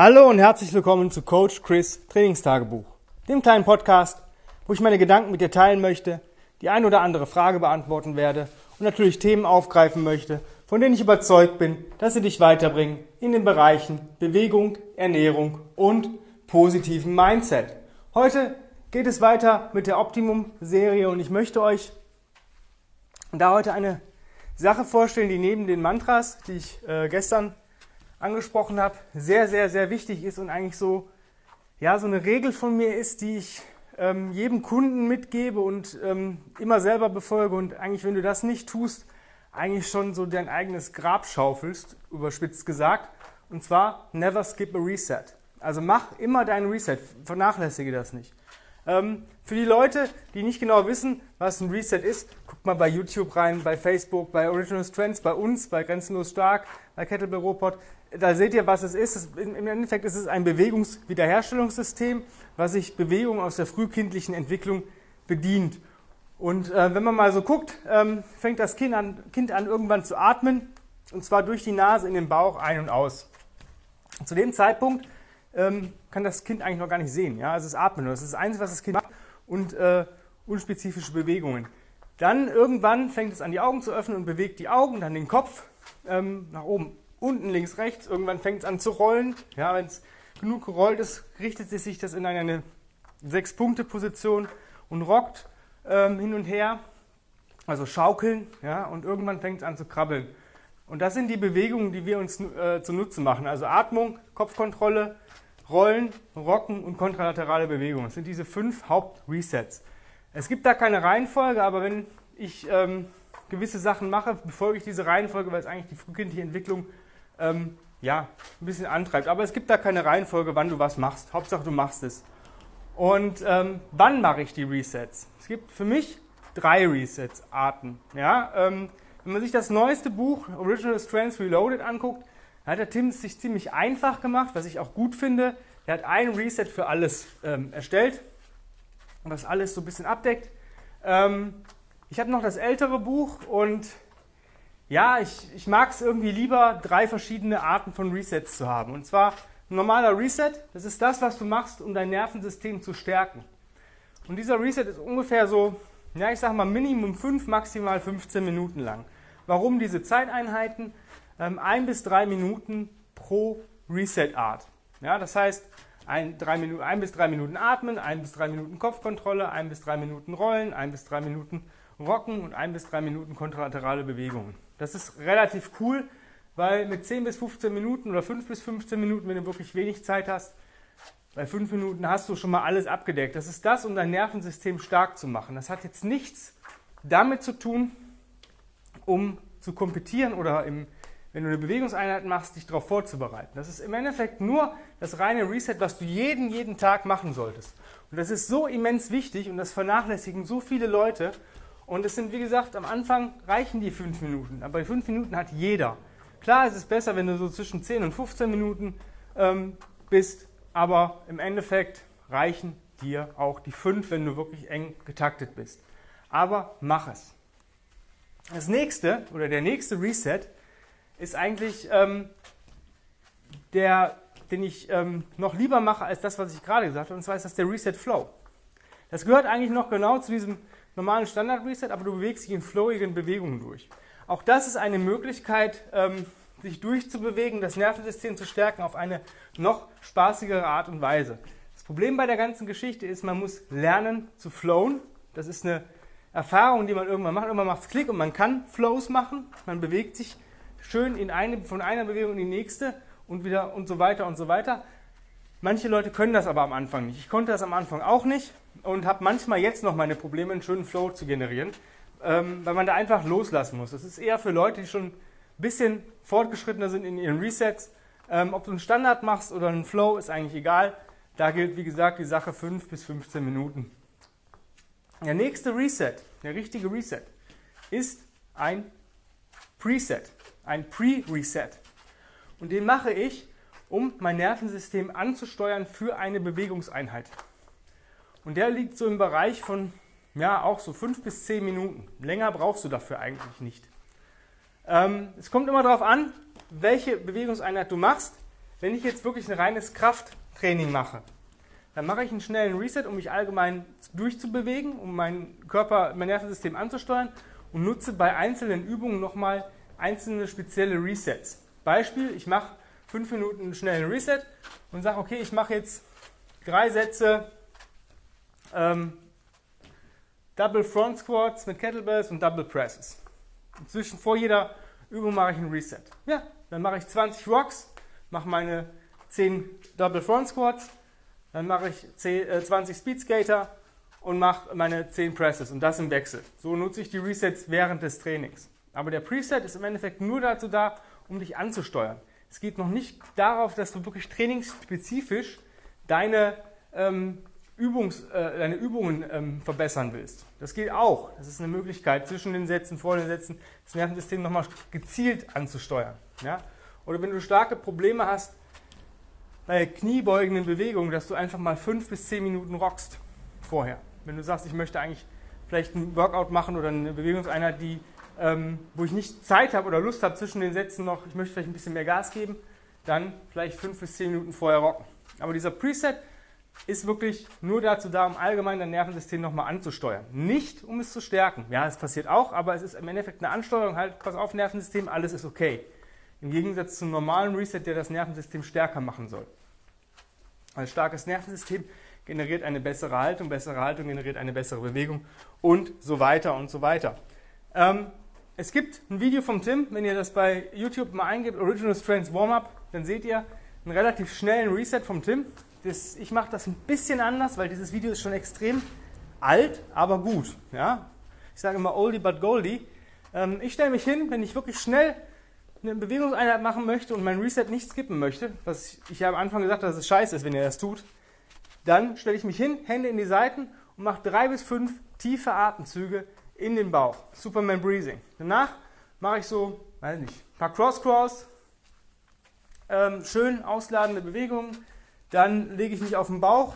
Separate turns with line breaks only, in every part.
Hallo und herzlich willkommen zu Coach Chris Trainingstagebuch, dem kleinen Podcast, wo ich meine Gedanken mit dir teilen möchte, die ein oder andere Frage beantworten werde und natürlich Themen aufgreifen möchte, von denen ich überzeugt bin, dass sie dich weiterbringen in den Bereichen Bewegung, Ernährung und positiven Mindset. Heute geht es weiter mit der Optimum-Serie und ich möchte euch da heute eine Sache vorstellen, die neben den Mantras, die ich äh, gestern angesprochen habe, sehr, sehr, sehr wichtig ist und eigentlich so, ja, so eine Regel von mir ist, die ich ähm, jedem Kunden mitgebe und ähm, immer selber befolge und eigentlich, wenn du das nicht tust, eigentlich schon so dein eigenes Grab schaufelst, überspitzt gesagt. Und zwar, never skip a reset. Also mach immer deinen Reset, vernachlässige das nicht. Ähm, für die Leute, die nicht genau wissen, was ein Reset ist, guckt mal bei YouTube rein, bei Facebook, bei Original Trends, bei uns, bei Grenzenlos Stark, bei Kettlebell Robot. Da seht ihr, was es ist. Im Endeffekt ist es ein Bewegungswiederherstellungssystem, was sich Bewegung aus der frühkindlichen Entwicklung bedient. Und äh, wenn man mal so guckt, ähm, fängt das kind an, kind an, irgendwann zu atmen, und zwar durch die Nase in den Bauch ein und aus. Zu dem Zeitpunkt ähm, kann das Kind eigentlich noch gar nicht sehen. Ja? Es atmet nur. Das ist das Einzige, was das Kind macht und äh, unspezifische Bewegungen. Dann irgendwann fängt es an, die Augen zu öffnen und bewegt die Augen, dann den Kopf ähm, nach oben, unten, links, rechts. Irgendwann fängt es an zu rollen. Ja, Wenn es genug gerollt ist, richtet sich das in eine Sechs-Punkte-Position und rockt ähm, hin und her, also schaukeln. Ja, und irgendwann fängt es an zu krabbeln. Und das sind die Bewegungen, die wir uns äh, zunutze machen. Also Atmung, Kopfkontrolle, Rollen, Rocken und kontralaterale Bewegungen. Das sind diese fünf Hauptresets. Es gibt da keine Reihenfolge, aber wenn ich ähm, gewisse Sachen mache, befolge ich diese Reihenfolge, weil es eigentlich die frühkindliche Entwicklung ähm, ja, ein bisschen antreibt. Aber es gibt da keine Reihenfolge, wann du was machst. Hauptsache, du machst es. Und ähm, wann mache ich die Resets? Es gibt für mich drei Resets-Arten. Ja, ähm, wenn man sich das neueste Buch Original Strengths Reloaded anguckt, hat der Tim es sich ziemlich einfach gemacht, was ich auch gut finde. Er hat ein Reset für alles ähm, erstellt, was alles so ein bisschen abdeckt. Ähm, ich habe noch das ältere Buch und ja, ich, ich mag es irgendwie lieber, drei verschiedene Arten von Resets zu haben. Und zwar ein normaler Reset, das ist das, was du machst, um dein Nervensystem zu stärken. Und dieser Reset ist ungefähr so, ja, ich sag mal Minimum 5, maximal 15 Minuten lang. Warum diese Zeiteinheiten? ähm, ein bis drei Minuten pro Reset-Art. Ja, das heißt, ein, drei Minuten, ein bis drei Minuten atmen, ein bis drei Minuten Kopfkontrolle, ein bis drei Minuten rollen, ein bis drei Minuten rocken und ein bis drei Minuten kontralaterale Bewegungen. Das ist relativ cool, weil mit 10 bis 15 Minuten oder 5 bis 15 Minuten, wenn du wirklich wenig Zeit hast, bei 5 Minuten hast du schon mal alles abgedeckt. Das ist das, um dein Nervensystem stark zu machen. Das hat jetzt nichts damit zu tun, um zu kompetieren oder im wenn du eine Bewegungseinheit machst, dich darauf vorzubereiten. Das ist im Endeffekt nur das reine Reset, was du jeden, jeden Tag machen solltest. Und das ist so immens wichtig und das vernachlässigen so viele Leute. Und es sind, wie gesagt, am Anfang reichen die fünf Minuten. Aber die fünf Minuten hat jeder. Klar, es ist besser, wenn du so zwischen 10 und 15 Minuten ähm, bist, aber im Endeffekt reichen dir auch die fünf, wenn du wirklich eng getaktet bist. Aber mach es. Das nächste oder der nächste Reset ist eigentlich ähm, der, den ich ähm, noch lieber mache als das, was ich gerade gesagt habe. Und zwar ist das der Reset Flow. Das gehört eigentlich noch genau zu diesem normalen Standard Reset, aber du bewegst dich in flowigen Bewegungen durch. Auch das ist eine Möglichkeit, ähm, sich durchzubewegen, das Nervensystem zu stärken auf eine noch spaßigere Art und Weise. Das Problem bei der ganzen Geschichte ist, man muss lernen zu flowen. Das ist eine Erfahrung, die man irgendwann macht. Irgendwann macht es Klick und man kann Flows machen. Man bewegt sich schön in eine, von einer Bewegung in die nächste und wieder und so weiter und so weiter. Manche Leute können das aber am Anfang nicht. Ich konnte das am Anfang auch nicht und habe manchmal jetzt noch meine Probleme, einen schönen Flow zu generieren, ähm, weil man da einfach loslassen muss. Das ist eher für Leute, die schon ein bisschen fortgeschrittener sind in ihren Resets. Ähm, ob du einen Standard machst oder einen Flow, ist eigentlich egal. Da gilt, wie gesagt, die Sache 5 bis 15 Minuten. Der nächste Reset, der richtige Reset, ist ein Preset ein Pre-Reset. Und den mache ich, um mein Nervensystem anzusteuern für eine Bewegungseinheit. Und der liegt so im Bereich von, ja, auch so fünf bis zehn Minuten. Länger brauchst du dafür eigentlich nicht. Ähm, es kommt immer darauf an, welche Bewegungseinheit du machst. wenn ich jetzt wirklich ein reines Krafttraining mache, dann mache ich einen schnellen Reset, um mich allgemein durchzubewegen, um meinen Körper, mein Nervensystem anzusteuern und nutze bei einzelnen Übungen nochmal einzelne spezielle Resets. Beispiel, ich mache fünf Minuten schnellen Reset und sage, okay, ich mache jetzt drei Sätze ähm, Double Front Squats mit Kettlebells und Double Presses. Zwischen vor jeder Übung mache ich einen Reset. Ja, dann mache ich 20 Rocks, mache meine 10 Double Front Squats, dann mache ich 10, äh, 20 Speed Skater und mache meine 10 Presses und das im Wechsel. So nutze ich die Resets während des Trainings. Aber der Preset ist im Endeffekt nur dazu da, um dich anzusteuern. Es geht noch nicht darauf, dass du wirklich trainingsspezifisch deine ähm, Übungs, äh, deine Übungen ähm, verbessern willst. Das geht auch. Das ist eine Möglichkeit, zwischen den Sätzen, vor den Sätzen, das Nervensystem nochmal gezielt anzusteuern. Ja? Oder wenn du starke Probleme hast bei kniebeugenden Bewegungen, dass du einfach mal fünf bis zehn Minuten rockst vorher. Wenn du sagst, ich möchte eigentlich vielleicht ein Workout machen oder eine Bewegungseinheit, die, ähm, wo ich nicht Zeit habe oder Lust habe zwischen den Sätzen noch, ich möchte vielleicht ein bisschen mehr Gas geben, dann vielleicht fünf bis zehn Minuten vorher rocken. Aber dieser Preset ist wirklich nur dazu da, um allgemein dein Nervensystem nochmal anzusteuern. Nicht, um es zu stärken. Ja, es passiert auch, aber es ist im Endeffekt eine Ansteuerung. Halt, pass auf, Nervensystem, alles ist okay. Im Gegensatz zum normalen Reset, der das Nervensystem stärker machen soll. Ein starkes Nervensystem generiert eine bessere Haltung, bessere Haltung generiert eine bessere Bewegung und so weiter und so weiter. Ähm, es gibt ein Video vom Tim, wenn ihr das bei YouTube mal eingebt, Original Strengths Warm-Up, dann seht ihr einen relativ schnellen Reset vom Tim. Das, ich mache das ein bisschen anders, weil dieses Video ist schon extrem alt, aber gut. Ja? Ich sage immer oldie but goldie. Ähm, ich stelle mich hin, wenn ich wirklich schnell eine Bewegungseinheit machen möchte und mein Reset nicht skippen möchte, was ich, ich ja am Anfang gesagt habe, dass es scheiße ist, wenn ihr das tut, dann stelle ich mich hin, Hände in die Seiten und mache drei bis fünf tiefe Atemzüge in den Bauch. Superman Breathing. Danach mache ich so, weiß nicht, ein paar Cross-Cross, ähm, schön ausladende Bewegungen, dann lege ich mich auf den Bauch,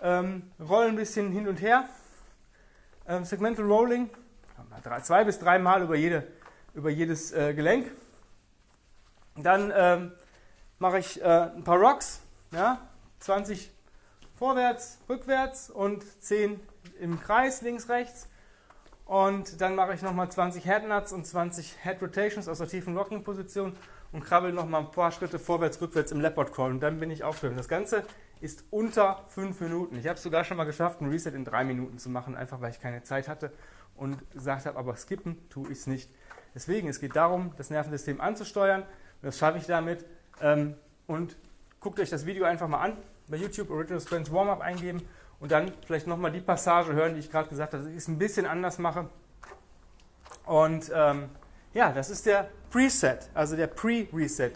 ähm, rolle ein bisschen hin und her. Ähm, Segmental Rolling, zwei bis drei Mal über, jede, über jedes äh, Gelenk. Dann ähm, mache ich äh, ein paar Rocks, ja, 20 vorwärts, rückwärts und 10 im Kreis, links, rechts. Und dann mache ich nochmal 20 Head Nuts und 20 Head Rotations aus der tiefen Rocking Position und krabbel nochmal ein paar Schritte vorwärts, rückwärts im Leopard Crawl und dann bin ich aufgehört. Das Ganze ist unter 5 Minuten. Ich habe es sogar schon mal geschafft, ein Reset in 3 Minuten zu machen, einfach weil ich keine Zeit hatte und gesagt habe, aber skippen tue ich es nicht. Deswegen, es geht darum, das Nervensystem anzusteuern. Und das schaffe ich damit. Ähm, und guckt euch das Video einfach mal an. Bei YouTube Original Strength Warm-Up eingeben und dann vielleicht nochmal die Passage hören, die ich gerade gesagt habe, dass ich es ein bisschen anders mache. Und ähm, ja, das ist der Preset, also der Pre-Reset.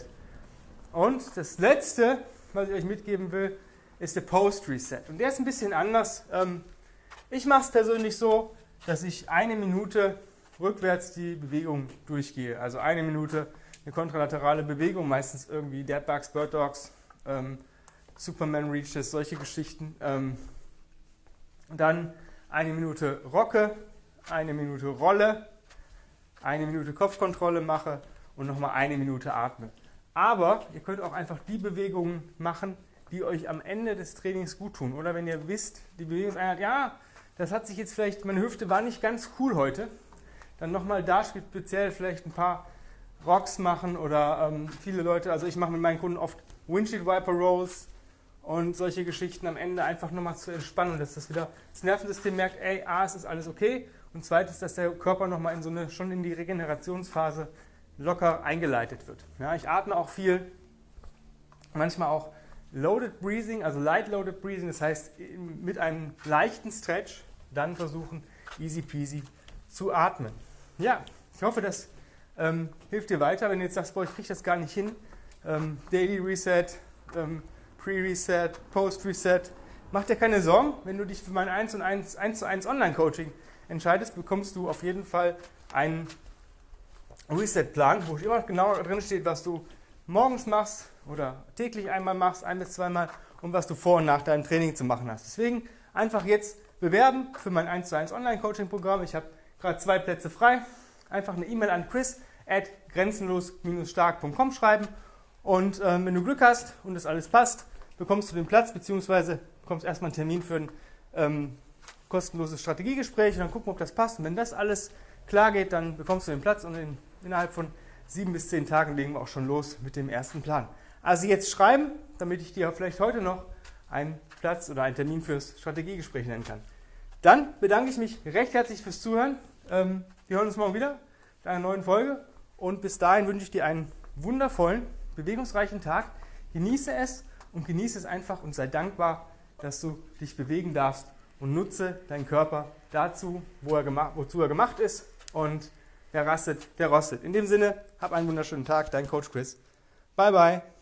Und das letzte, was ich euch mitgeben will, ist der Post-Reset. Und der ist ein bisschen anders. Ähm, ich mache es persönlich so, dass ich eine Minute rückwärts die Bewegung durchgehe. Also eine Minute eine kontralaterale Bewegung, meistens irgendwie Deadbugs, Bird Dogs, ähm, Superman Reaches, solche Geschichten. Ähm, dann eine Minute Rocke, eine Minute Rolle, eine Minute Kopfkontrolle mache und nochmal eine Minute atme. Aber ihr könnt auch einfach die Bewegungen machen, die euch am Ende des Trainings gut tun. Oder wenn ihr wisst, die Bewegungseinheit, ja, das hat sich jetzt vielleicht, meine Hüfte war nicht ganz cool heute, dann nochmal da speziell vielleicht ein paar Rocks machen oder ähm, viele Leute, also ich mache mit meinen Kunden oft Windshield Wiper Rolls und solche Geschichten am Ende einfach nochmal zu entspannen, dass das wieder das Nervensystem merkt, ey, A, es ist alles okay und zweitens, dass der Körper nochmal in so eine, schon in die Regenerationsphase locker eingeleitet wird. Ja, ich atme auch viel, manchmal auch Loaded Breathing, also Light Loaded Breathing, das heißt mit einem leichten Stretch dann versuchen, easy peasy zu atmen. Ja, ich hoffe, das ähm, hilft dir weiter, wenn du jetzt sagst, boah, ich kriege das gar nicht hin. Ähm, Daily Reset, ähm, Pre-Reset, Post-Reset. Mach dir keine Sorgen, wenn du dich für mein 1 und 1, 1 zu 1 Online-Coaching entscheidest, bekommst du auf jeden Fall einen Reset-Plan, wo immer genau drin steht, was du morgens machst oder täglich einmal machst, ein bis zweimal und was du vor und nach deinem Training zu machen hast. Deswegen einfach jetzt bewerben für mein 1 zu 1 Online-Coaching-Programm. Ich habe gerade zwei Plätze frei. Einfach eine E-Mail an chris at grenzenlos-stark.com schreiben Und ähm, wenn du Glück hast und das alles passt, bekommst du den Platz, beziehungsweise bekommst erstmal einen Termin für ein ähm, kostenloses Strategiegespräch und dann gucken, ob das passt. Und wenn das alles klar geht, dann bekommst du den Platz und in, innerhalb von sieben bis zehn Tagen legen wir auch schon los mit dem ersten Plan. Also jetzt schreiben, damit ich dir vielleicht heute noch einen Platz oder einen Termin fürs Strategiegespräch nennen kann. Dann bedanke ich mich recht herzlich fürs Zuhören. Ähm, wir hören uns morgen wieder in einer neuen Folge und bis dahin wünsche ich dir einen wundervollen, bewegungsreichen Tag. Genieße es und genieße es einfach und sei dankbar, dass du dich bewegen darfst und nutze deinen Körper dazu, wo er wozu er gemacht ist und wer rastet, der rostet. In dem Sinne, hab einen wunderschönen Tag, dein Coach Chris. Bye bye.